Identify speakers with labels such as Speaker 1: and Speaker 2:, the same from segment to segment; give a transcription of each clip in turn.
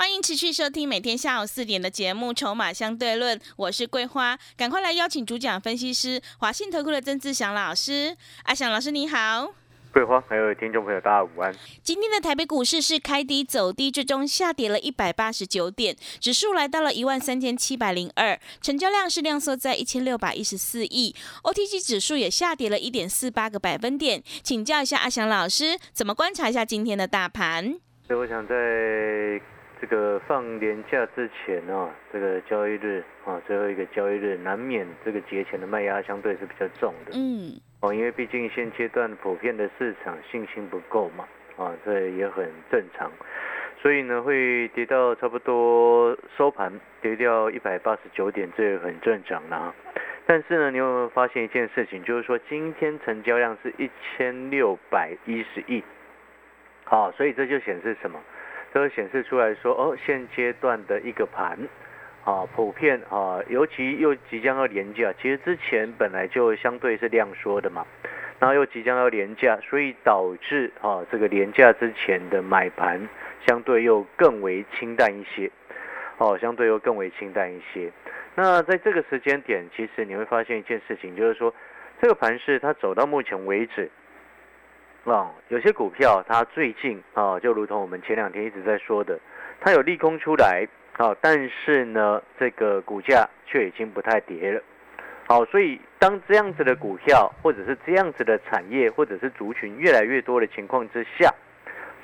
Speaker 1: 欢迎持续收听每天下午四点的节目《筹码相对论》，我是桂花，赶快来邀请主讲分析师华信投顾的曾志祥老师。阿祥老师你好，
Speaker 2: 桂花还有听众朋友大家午安。
Speaker 1: 今天的台北股市是开低走低，最终下跌了一百八十九点，指数来到了一万三千七百零二，成交量是量缩在一千六百一十四亿，OTG 指数也下跌了一点四八个百分点。请教一下阿祥老师，怎么观察一下今天的大盘？
Speaker 2: 所以我想在。这个放年假之前啊，这个交易日啊，最后一个交易日，难免这个节前的卖压相对是比较重的。嗯。哦，因为毕竟现阶段普遍的市场信心不够嘛，啊，这也很正常。所以呢，会跌到差不多收盘跌掉一百八十九点，这也很正常啦。但是呢，你有没有发现一件事情，就是说今天成交量是一千六百一十亿。好，所以这就显示什么？都显示出来说，哦，现阶段的一个盘，啊，普遍啊，尤其又即将要廉价，其实之前本来就相对是量缩的嘛，然后又即将要廉价，所以导致啊，这个廉价之前的买盘相对又更为清淡一些，哦，相对又更为清淡一些。那在这个时间点，其实你会发现一件事情，就是说，这个盘势它走到目前为止。啊，有些股票它最近啊，就如同我们前两天一直在说的，它有利空出来啊，但是呢，这个股价却已经不太跌了。好，所以当这样子的股票或者是这样子的产业或者是族群越来越多的情况之下，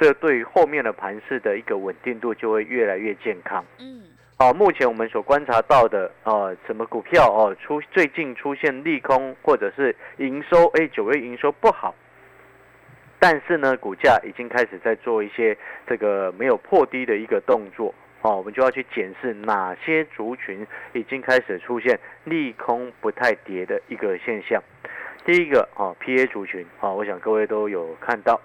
Speaker 2: 这对于后面的盘势的一个稳定度就会越来越健康。嗯，好，目前我们所观察到的啊，什么股票哦出最近出现利空或者是营收哎九月营收不好。但是呢，股价已经开始在做一些这个没有破低的一个动作，哦，我们就要去检视哪些族群已经开始出现利空不太跌的一个现象。第一个，哦，PA 族群，哦，我想各位都有看到，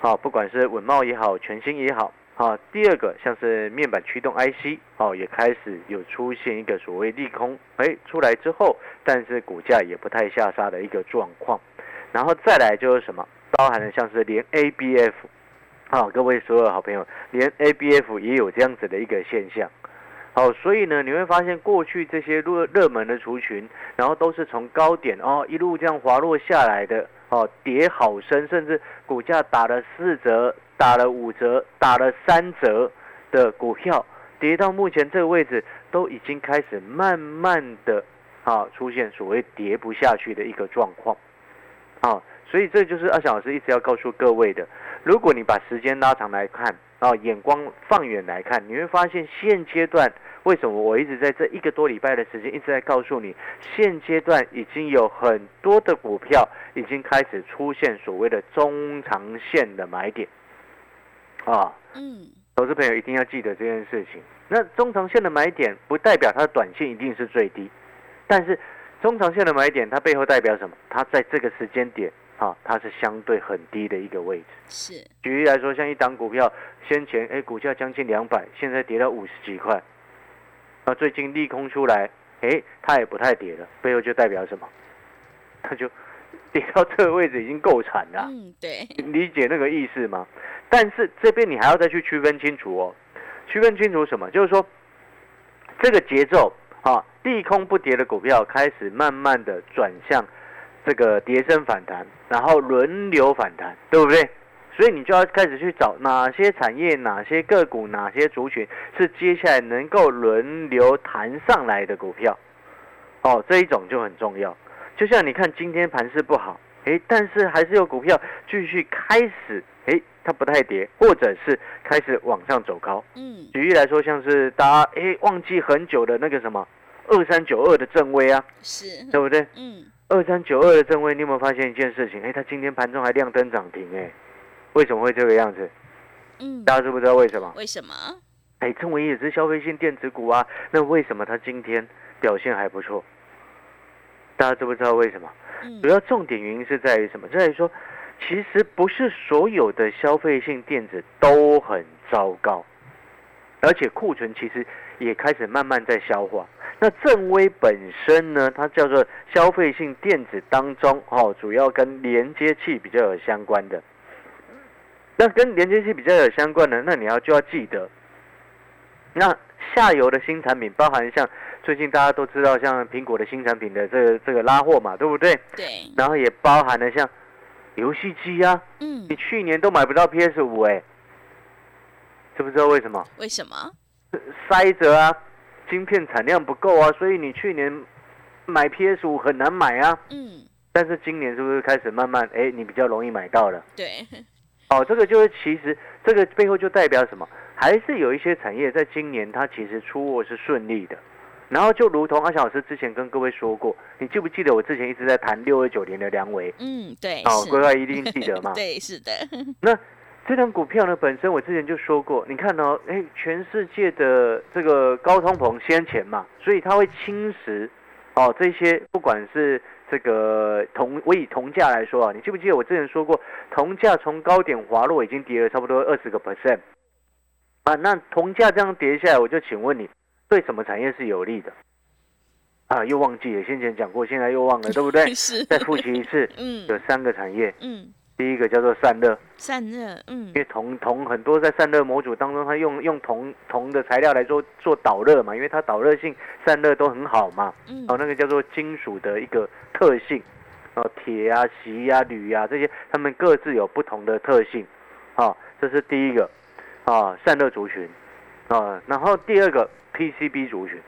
Speaker 2: 好，不管是稳茂也好，全新也好，啊，第二个像是面板驱动 IC，哦，也开始有出现一个所谓利空，哎，出来之后，但是股价也不太下杀的一个状况，然后再来就是什么？包含了像是连 ABF，好，各位所有好朋友，连 ABF 也有这样子的一个现象，好，所以呢，你会发现过去这些热热门的族群，然后都是从高点哦一路这样滑落下来的，哦，跌好深，甚至股价打了四折、打了五折、打了三折的股票，跌到目前这个位置，都已经开始慢慢的啊出现所谓跌不下去的一个状况，啊。所以这就是阿翔老师一直要告诉各位的。如果你把时间拉长来看，啊，眼光放远来看，你会发现现阶段为什么我一直在这一个多礼拜的时间一直在告诉你，现阶段已经有很多的股票已经开始出现所谓的中长线的买点，啊，嗯，投资朋友一定要记得这件事情。那中长线的买点不代表它的短线一定是最低，但是中长线的买点它背后代表什么？它在这个时间点。啊，它是相对很低的一个位置。
Speaker 1: 是，
Speaker 2: 举例来说，像一档股票，先前哎股价将近两百，现在跌到五十几块，那最近利空出来，哎，它也不太跌了，背后就代表什么？它就 跌到这个位置已经够惨了。
Speaker 1: 嗯，对，
Speaker 2: 理解那个意思吗？但是这边你还要再去区分清楚哦，区分清楚什么？就是说这个节奏啊，利空不跌的股票开始慢慢的转向。这个跌升反弹，然后轮流反弹，对不对？所以你就要开始去找哪些产业、哪些个股、哪些族群是接下来能够轮流弹上来的股票。哦，这一种就很重要。就像你看今天盘势不好，哎，但是还是有股票继续开始，哎，它不太跌，或者是开始往上走高。嗯，举例来说，像是大家哎忘记很久的那个什么二三九二的正威啊，
Speaker 1: 是
Speaker 2: 对不对？嗯。二三九二的正威，你有没有发现一件事情？哎，它今天盘中还亮灯涨停，哎，为什么会这个样子？嗯，大家知不知道为什么？
Speaker 1: 为什么？
Speaker 2: 哎，正威也是消费性电子股啊，那为什么它今天表现还不错？大家知不知道为什么？主要重点原因是在于什么？在于说，其实不是所有的消费性电子都很糟糕，而且库存其实也开始慢慢在消化。那正威本身呢，它叫做消费性电子当中，哦，主要跟连接器比较有相关的。那跟连接器比较有相关的，那你要就要记得，那下游的新产品，包含像最近大家都知道，像苹果的新产品的这个这个拉货嘛，对不对？
Speaker 1: 对。
Speaker 2: 然后也包含了像游戏机啊，嗯，你去年都买不到 PS 五哎，知不知道为什么？
Speaker 1: 为什么？
Speaker 2: 塞着啊，晶片产量不够啊，所以你去年买 PS 五很难买啊。嗯。但是今年是不是开始慢慢哎，你比较容易买到了？
Speaker 1: 对。
Speaker 2: 哦，这个就是其实这个背后就代表什么？还是有一些产业在今年它其实出货是顺利的。然后就如同阿翔老师之前跟各位说过，你记不记得我之前一直在谈六二九年的梁维？
Speaker 1: 嗯，对。
Speaker 2: 哦，规划一定记得嘛？
Speaker 1: 对，是的。
Speaker 2: 那这张股票呢，本身我之前就说过，你看哦，哎，全世界的这个高通膨先前嘛，所以它会侵蚀哦这些不管是。这个铜，我以铜价来说啊，你记不记得我之前说过，铜价从高点滑落已经跌了差不多二十个 percent 啊？那铜价这样跌下来，我就请问你，对什么产业是有利的？啊，又忘记了，先前讲过，现在又忘了，对不对？
Speaker 1: 是。
Speaker 2: 再复习一次，嗯，有三个产业，嗯。第一个叫做散热，
Speaker 1: 散热，嗯，
Speaker 2: 因为铜铜很多在散热模组当中，它用用铜铜的材料来做做导热嘛，因为它导热性散热都很好嘛，嗯，哦，那个叫做金属的一个特性，哦，铁啊、锡啊、铝啊这些，它们各自有不同的特性，啊，这是第一个，啊，散热族群，啊，然后第二个 PCB 族群。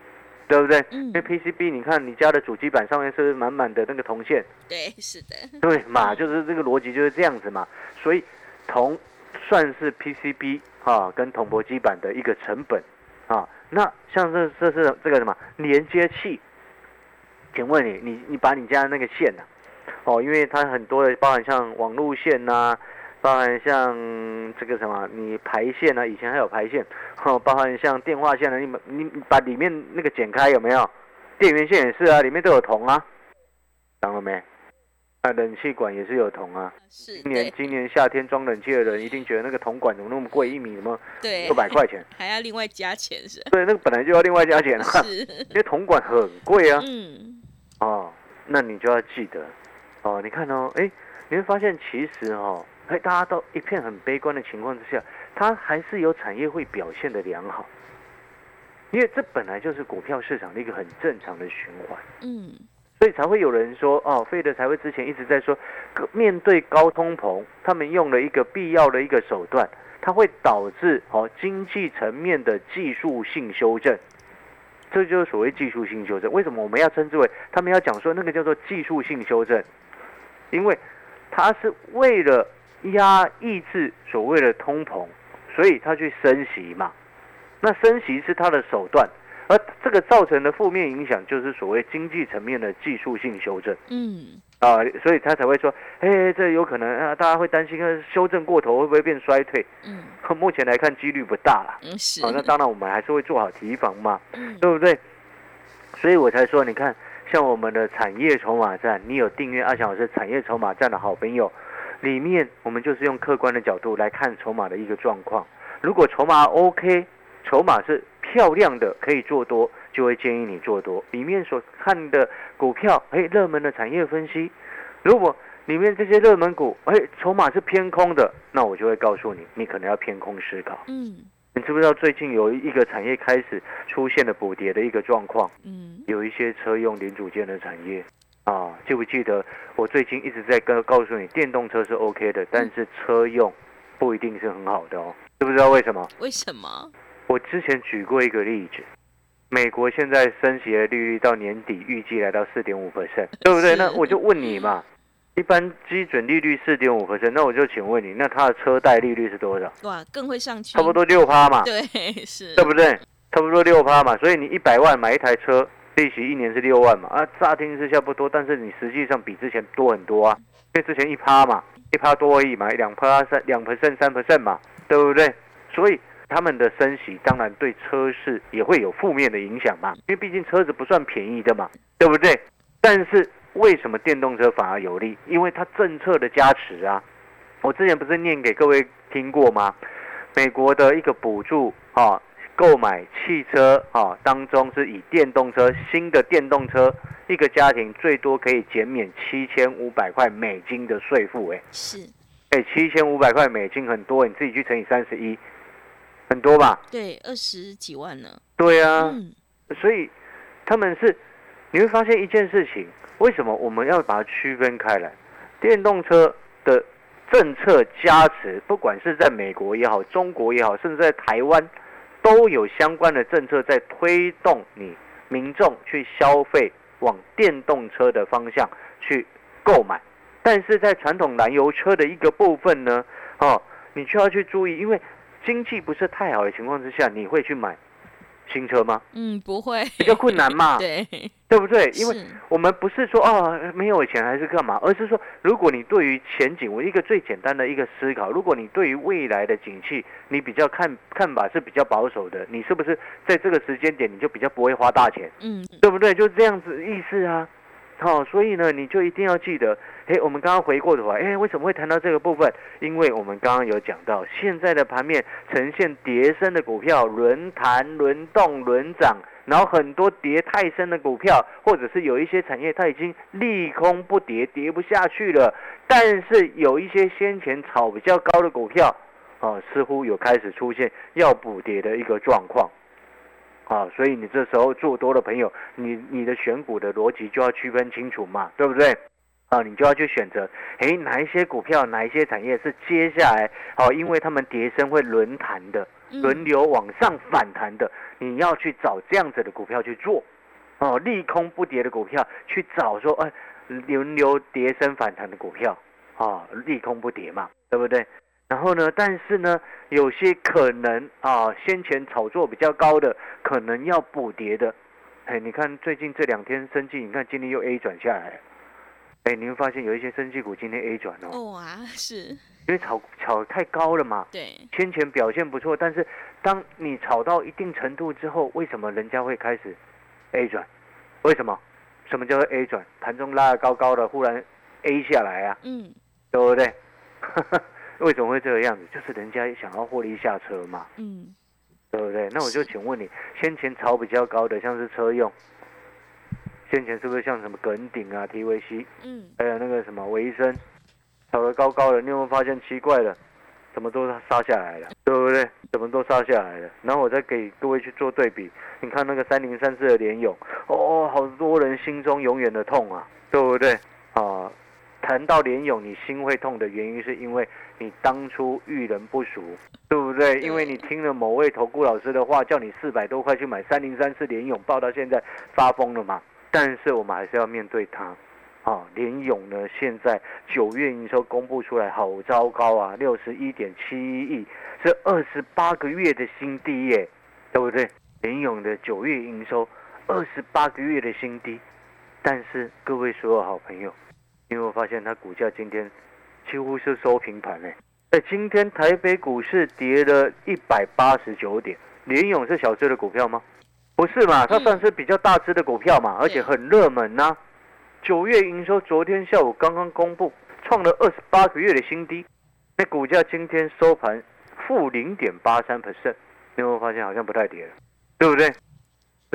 Speaker 2: 对不对？因为 PCB，你看你家的主机板上面是不是满满的那个铜线？
Speaker 1: 对，是的。
Speaker 2: 对嘛，就是这个逻辑就是这样子嘛。所以铜算是 PCB 啊跟铜箔基板的一个成本啊。那像这这是这个什么连接器？请问你，你你把你家那个线呢？哦，因为它很多的包含像网路线呐。包含像这个什么，你排线呢？以前还有排线，哦，包含像电话线呢，你你把里面那个剪开有没有？电源线也是啊，里面都有铜啊，懂了没？啊，冷气管也是有铜啊。
Speaker 1: 是。
Speaker 2: 今年今年夏天装冷气的人一定觉得那个铜管怎么那么贵？一米什么？
Speaker 1: 对。
Speaker 2: 六百块钱。
Speaker 1: 还要另外加钱是？
Speaker 2: 对，那个本来就要另外加钱啊。
Speaker 1: 是。
Speaker 2: 因为铜管很贵啊。嗯。哦，那你就要记得，哦，你看哦，哎，你会发现其实哦。哎，大家都一片很悲观的情况之下，它还是有产业会表现的良好，因为这本来就是股票市场的一个很正常的循环。嗯，所以才会有人说，哦，费德才会之前一直在说，面对高通膨，他们用了一个必要的一个手段，它会导致哦经济层面的技术性修正，这就是所谓技术性修正。为什么我们要称之为他们要讲说那个叫做技术性修正？因为它是为了。压抑制所谓的通膨，所以他去升息嘛。那升息是他的手段，而这个造成的负面影响就是所谓经济层面的技术性修正。嗯，啊，所以他才会说，哎，这有可能啊，大家会担心，修正过头会不会变衰退？嗯，目前来看几率不大了。
Speaker 1: 嗯，是。
Speaker 2: 啊，那当然我们还是会做好提防嘛，对不对？所以我才说，你看，像我们的产业筹码站，你有订阅阿强老师产业筹码站的好朋友。里面我们就是用客观的角度来看筹码的一个状况。如果筹码 OK，筹码是漂亮的，可以做多，就会建议你做多。里面所看的股票，哎，热门的产业分析，如果里面这些热门股，哎，筹码是偏空的，那我就会告诉你，你可能要偏空思考。嗯，你知不知道最近有一个产业开始出现了补跌的一个状况？嗯，有一些车用零组件的产业。啊，记不记得我最近一直在跟告诉你，电动车是 OK 的，但是车用不一定是很好的哦，知不知道为什么？
Speaker 1: 为什么？
Speaker 2: 我之前举过一个例子，美国现在升息的利率到年底预计来到四点五 percent，对不对？那我就问你嘛，一般基准利率四点五 percent，那我就请问你，那它的车贷利率是多少？
Speaker 1: 哇，更会上去，
Speaker 2: 差不多六趴嘛，
Speaker 1: 对，是，
Speaker 2: 对不对？差不多六趴嘛，所以你一百万买一台车。利息一年是六万嘛？啊，乍听之下不多，但是你实际上比之前多很多啊。因为之前一趴嘛，一趴多而已嘛，两趴三两 percent 三 percent 嘛，对不对？所以他们的升息当然对车市也会有负面的影响嘛。因为毕竟车子不算便宜的嘛，对不对？但是为什么电动车反而有利？因为它政策的加持啊。我之前不是念给各位听过吗？美国的一个补助啊。购买汽车啊，当中是以电动车新的电动车，一个家庭最多可以减免七千五百块美金的税负，哎，
Speaker 1: 是，
Speaker 2: 哎，七千五百块美金很多，你自己去乘以三十一，很多吧？
Speaker 1: 对，二十几万呢。
Speaker 2: 对啊，所以他们是你会发现一件事情，为什么我们要把它区分开来？电动车的政策加持，不管是在美国也好，中国也好，甚至在台湾，都有相关的政策在推动你民众去消费往电动车的方向去购买。但是在传统燃油车的一个部分呢，哦，你就要去注意，因为经济不是太好的情况之下，你会去买新车吗？
Speaker 1: 嗯，不会，
Speaker 2: 比较困难嘛，
Speaker 1: 对，
Speaker 2: 对不对？因为我们不是说哦没有钱还是干嘛，而是说如果你对于前景，我一个最简单的一个思考，如果你对于未来的景气，你比较看看法是比较保守的，你是不是在这个时间点你就比较不会花大钱？嗯，对不对？就这样子意思啊。好，所以呢，你就一定要记得，哎，我们刚刚回过头来，哎，为什么会谈到这个部分？因为我们刚刚有讲到，现在的盘面呈现跌升的股票轮弹轮动轮涨，然后很多跌太深的股票，或者是有一些产业它已经利空不跌，跌不下去了，但是有一些先前炒比较高的股票，啊，似乎有开始出现要补跌的一个状况。啊，所以你这时候做多的朋友，你你的选股的逻辑就要区分清楚嘛，对不对？啊，你就要去选择，哎，哪一些股票，哪一些产业是接下来，哦，因为他们跌升会轮弹的，轮流往上反弹的，你要去找这样子的股票去做，哦，利空不跌的股票去找说，哎，轮流跌升反弹的股票，啊，利空不跌嘛，对不对？然后呢？但是呢，有些可能啊，先前炒作比较高的，可能要补跌的。哎，你看最近这两天升绩，你看今天又 A 转下来。哎，你会发现有一些升绩股今天 A 转
Speaker 1: 哦。哇，是。
Speaker 2: 因为炒炒太高了嘛。
Speaker 1: 对。
Speaker 2: 先前表现不错，但是当你炒到一定程度之后，为什么人家会开始 A 转？为什么？什么叫做 A 转？盘中拉的高高的，忽然 A 下来啊？嗯。对不对？为什么会这个样子？就是人家想要获利下车嘛，嗯，对不对？那我就请问你，先前炒比较高的，像是车用，先前是不是像什么耿鼎啊、TVC，嗯，还有那个什么维生，炒得高高的，你有没有发现奇怪的？怎么都杀下来了，对不对？怎么都杀下来了？然后我再给各位去做对比，你看那个三零三四的联勇，哦，好多人心中永远的痛啊，对不对？啊。谈到联勇，你心会痛的原因是因为你当初遇人不淑，对不对？因为你听了某位投顾老师的话，叫你四百多块去买三零三四联勇，报到现在发疯了嘛？但是我们还是要面对它。啊，联勇呢，现在九月营收公布出来，好糟糕啊，六十一点七一亿，是二十八个月的新低耶，对不对？联勇的九月营收二十八个月的新低，但是各位所有好朋友。因为我发现它股价今天几乎是收平盘嘞，哎，今天台北股市跌了一百八十九点。联勇是小只的股票吗？不是嘛，它算是比较大只的股票嘛，而且很热门呐。九月营收昨天下午刚刚公布，创了二十八个月的新低，那股价今天收盘负零点八三 percent。你有没有发现好像不太跌了，对不对？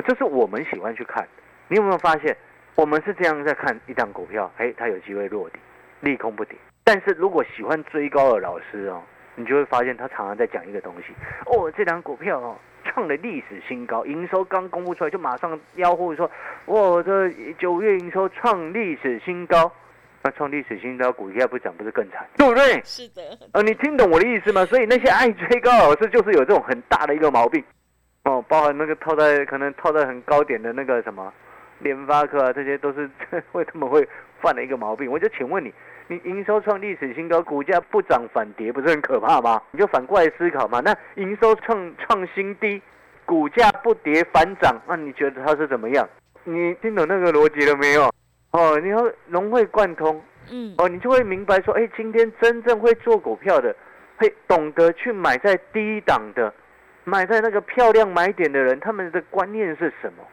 Speaker 2: 这是我们喜欢去看。你有没有发现？我们是这样在看一档股票，哎，它有机会落底，利空不跌。但是如果喜欢追高的老师哦，你就会发现他常常在讲一个东西哦，这档股票哦创了历史新高，营收刚公布出来就马上吆喝说，我的九月营收创历史新高，那创历史新高，股价不涨不是更惨，对不对？
Speaker 1: 是的。
Speaker 2: 呃，你听懂我的意思吗？所以那些爱追高老师就是有这种很大的一个毛病哦，包含那个套在可能套在很高点的那个什么。联发科啊，这些都是 为他们会犯了一个毛病。我就请问你，你营收创历史新高，股价不涨反跌，不是很可怕吗？你就反过来思考嘛。那营收创创新低，股价不跌反涨，那你觉得它是怎么样？你听懂那个逻辑了没有？哦，你要融会贯通，嗯，哦，你就会明白说，哎，今天真正会做股票的，会懂得去买在低档的，买在那个漂亮买点的人，他们的观念是什么？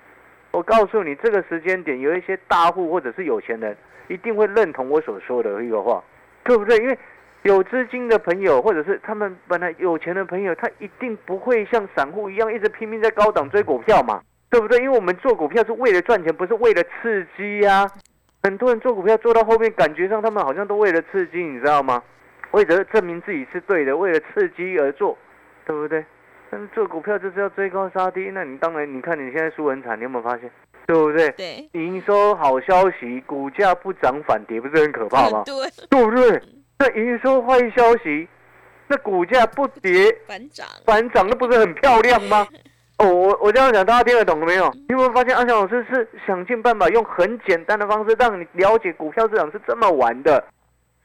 Speaker 2: 我告诉你，这个时间点有一些大户或者是有钱人一定会认同我所说的一个话，对不对？因为有资金的朋友，或者是他们本来有钱的朋友，他一定不会像散户一样一直拼命在高档追股票嘛，对不对？因为我们做股票是为了赚钱，不是为了刺激呀。很多人做股票做到后面，感觉上他们好像都为了刺激，你知道吗？为了证明自己是对的，为了刺激而做，对不对？但是做股票就是要追高杀低，那你当然，你看你现在输很惨，你有没有发现？对不对？
Speaker 1: 对，
Speaker 2: 营收好消息，股价不涨反跌，不是很可怕吗？
Speaker 1: 对，
Speaker 2: 对不对？那营收坏消息，那股价不跌
Speaker 1: 反涨，
Speaker 2: 反涨，那不是很漂亮吗？哦，我我这样讲，大家听得懂了没有？你有没有发现阿翔老师是想尽办法用很简单的方式让你了解股票市场是这么玩的，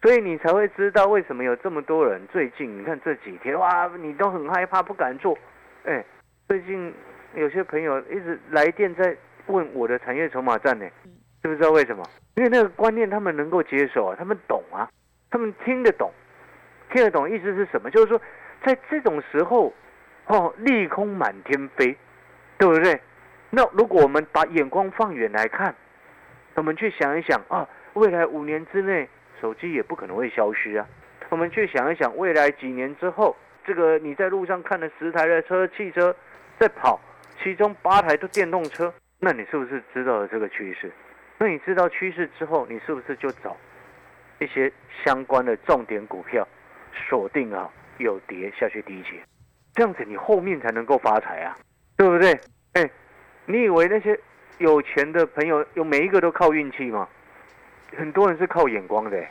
Speaker 2: 所以你才会知道为什么有这么多人最近你看这几天哇，你都很害怕不敢做。哎，最近有些朋友一直来电在。问我的产业筹码战呢？知不知道为什么？因为那个观念他们能够接受啊，他们懂啊，他们听得懂，听得懂意思是什么？就是说，在这种时候，哦，利空满天飞，对不对？那如果我们把眼光放远来看，我们去想一想啊，未来五年之内，手机也不可能会消失啊。我们去想一想，未来几年之后，这个你在路上看的十台的车，汽车在跑，其中八台都电动车。那你是不是知道了这个趋势？那你知道趋势之后，你是不是就找一些相关的重点股票锁定啊？有跌下去低接，这样子你后面才能够发财啊，对不对？哎，你以为那些有钱的朋友有每一个都靠运气吗？很多人是靠眼光的，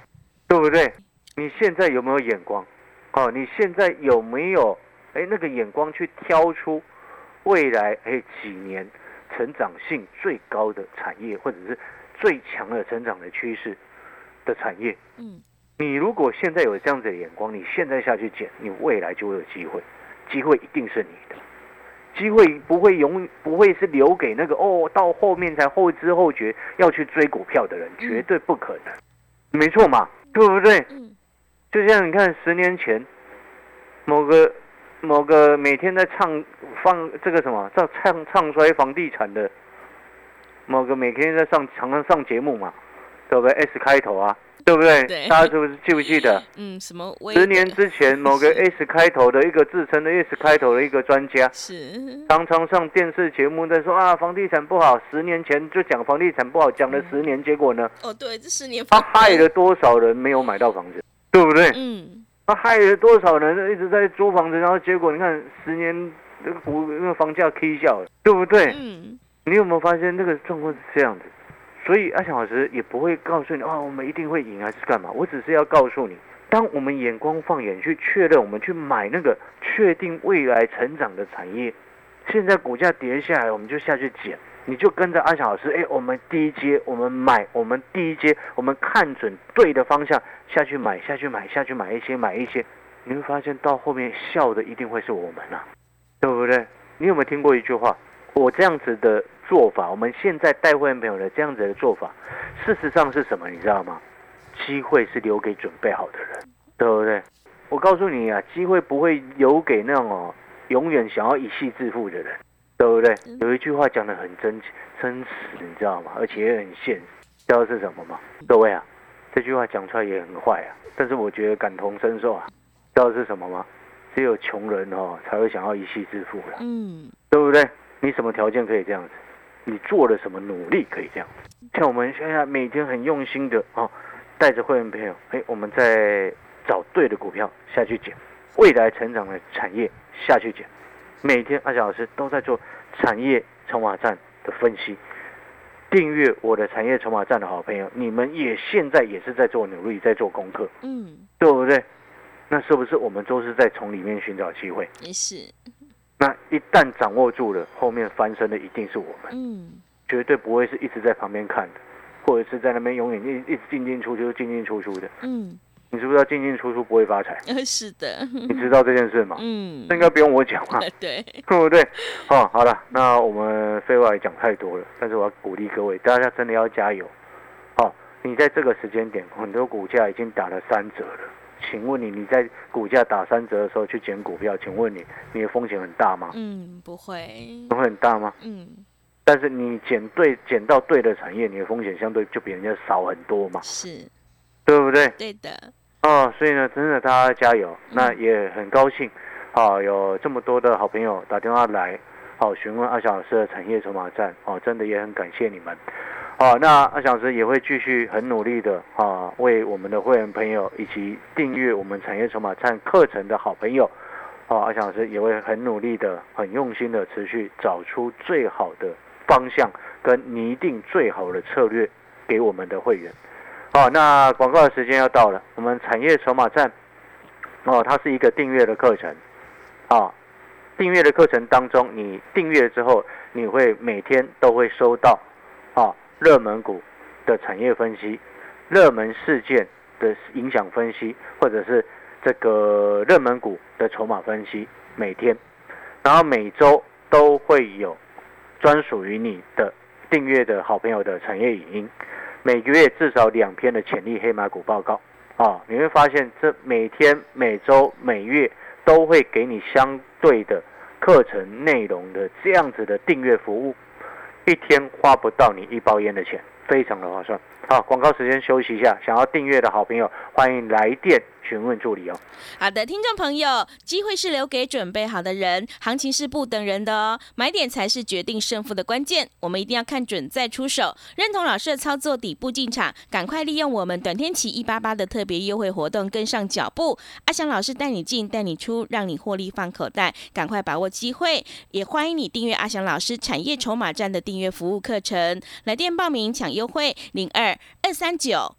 Speaker 2: 对不对？你现在有没有眼光？哦，你现在有没有哎那个眼光去挑出未来哎几年？成长性最高的产业，或者是最强的成长的趋势的产业，嗯，你如果现在有这样子的眼光，你现在下去捡，你未来就会有机会，机会一定是你的，机会不会永不会是留给那个哦，到后面才后知后觉要去追股票的人，绝对不可能，没错嘛，对不对？嗯，就像你看十年前某个。某个每天在唱放这个什么在唱唱衰房地产的，某个每天在上常常上节目嘛，对不对？S 开头啊，对不对？大家是不是记不记得？
Speaker 1: 嗯，什么？
Speaker 2: 十年之前，某个 S 开头的一个自称的 S 开头的一个专家，
Speaker 1: 是
Speaker 2: 常常上电视节目在说啊，房地产不好。十年前就讲房地产不好，讲了十年，结果呢？
Speaker 1: 哦，对，这十年
Speaker 2: 他害了多少人没有买到房子，对不对？嗯。他害了多少人一直在租房子，然后结果你看十年那个股那个房价 K 笑了，对不对？嗯。你有没有发现那个状况是这样子？所以阿强老师也不会告诉你啊，我们一定会赢还是干嘛？我只是要告诉你，当我们眼光放眼去确认，我们去买那个确定未来成长的产业，现在股价跌下来，我们就下去捡。你就跟着阿翔老师，哎，我们第一阶，我们买，我们第一阶，我们看准对的方向下去买，下去买，下去买一些，买一些，你会发现到后面笑的一定会是我们啊，对不对？你有没有听过一句话？我这样子的做法，我们现在带会员朋友的这样子的做法，事实上是什么？你知道吗？机会是留给准备好的人，对不对？我告诉你啊，机会不会留给那种哦，永远想要一夕致富的人。对不对？有一句话讲的很真真实，你知道吗？而且也很现实，知道是什么吗？各位啊，这句话讲出来也很坏啊，但是我觉得感同身受啊。知道是什么吗？只有穷人哦才会想要一夕致富的，嗯，对不对？你什么条件可以这样子？你做了什么努力可以这样？像我们现在每天很用心的哦，带着会员朋友，哎，我们在找对的股票下去捡，未来成长的产业下去捡。每天阿翔老师都在做产业筹码站的分析，订阅我的产业筹码站的好朋友，你们也现在也是在做努力，在做功课，嗯，对不对？那是不是我们都是在从里面寻找机会？
Speaker 1: 也是。
Speaker 2: 那一旦掌握住了，后面翻身的一定是我们，嗯，绝对不会是一直在旁边看的，或者是在那边永远一一直进进出出、进进出出的，嗯。你知不知道进进出出不会发财？
Speaker 1: 是的。
Speaker 2: 你知道这件事吗？嗯。那应该不用我讲嘛。
Speaker 1: 对。
Speaker 2: 对不对？哦，好了，那我们废话也讲太多了，但是我要鼓励各位，大家真的要加油。哦，你在这个时间点，很多股价已经打了三折了。请问你，你在股价打三折的时候去捡股票，请问你，你的风险很大吗？
Speaker 1: 嗯，不会。
Speaker 2: 不会很大吗？嗯。但是你捡对，捡到对的产业，你的风险相对就比人家少很多嘛。
Speaker 1: 是。
Speaker 2: 对不对？
Speaker 1: 对的。
Speaker 2: 哦，所以呢，真的大家加油，那也很高兴，好有这么多的好朋友打电话来，好询问阿小老师的产业筹码站，哦，真的也很感谢你们，好，那阿翔老师也会继续很努力的，啊，为我们的会员朋友以及订阅我们产业筹码站课程的好朋友，哦，阿翔老师也会很努力的、很用心的持续找出最好的方向跟拟定最好的策略给我们的会员。好，那广告的时间要到了，我们产业筹码站哦，它是一个订阅的课程啊。订阅的课程当中，你订阅之后，你会每天都会收到热门股的产业分析、热门事件的影响分析，或者是这个热门股的筹码分析，每天，然后每周都会有专属于你的订阅的好朋友的产业影音，每个月至少两篇的潜力黑马股报告啊，你会发现这每天、每周、每月都会给你相对的。课程内容的这样子的订阅服务，一天花不到你一包烟的钱，非常的划算。好，广告时间休息一下，想要订阅的好朋友，欢迎来电。询问助理哦。
Speaker 1: 好的，听众朋友，机会是留给准备好的人，行情是不等人的哦。买点才是决定胜负的关键，我们一定要看准再出手。认同老师的操作，底部进场，赶快利用我们短天期一八八的特别优惠活动，跟上脚步。阿翔老师带你进，带你出，让你获利放口袋，赶快把握机会。也欢迎你订阅阿翔老师产业筹码站的订阅服务课程，来电报名抢优惠零二二三九。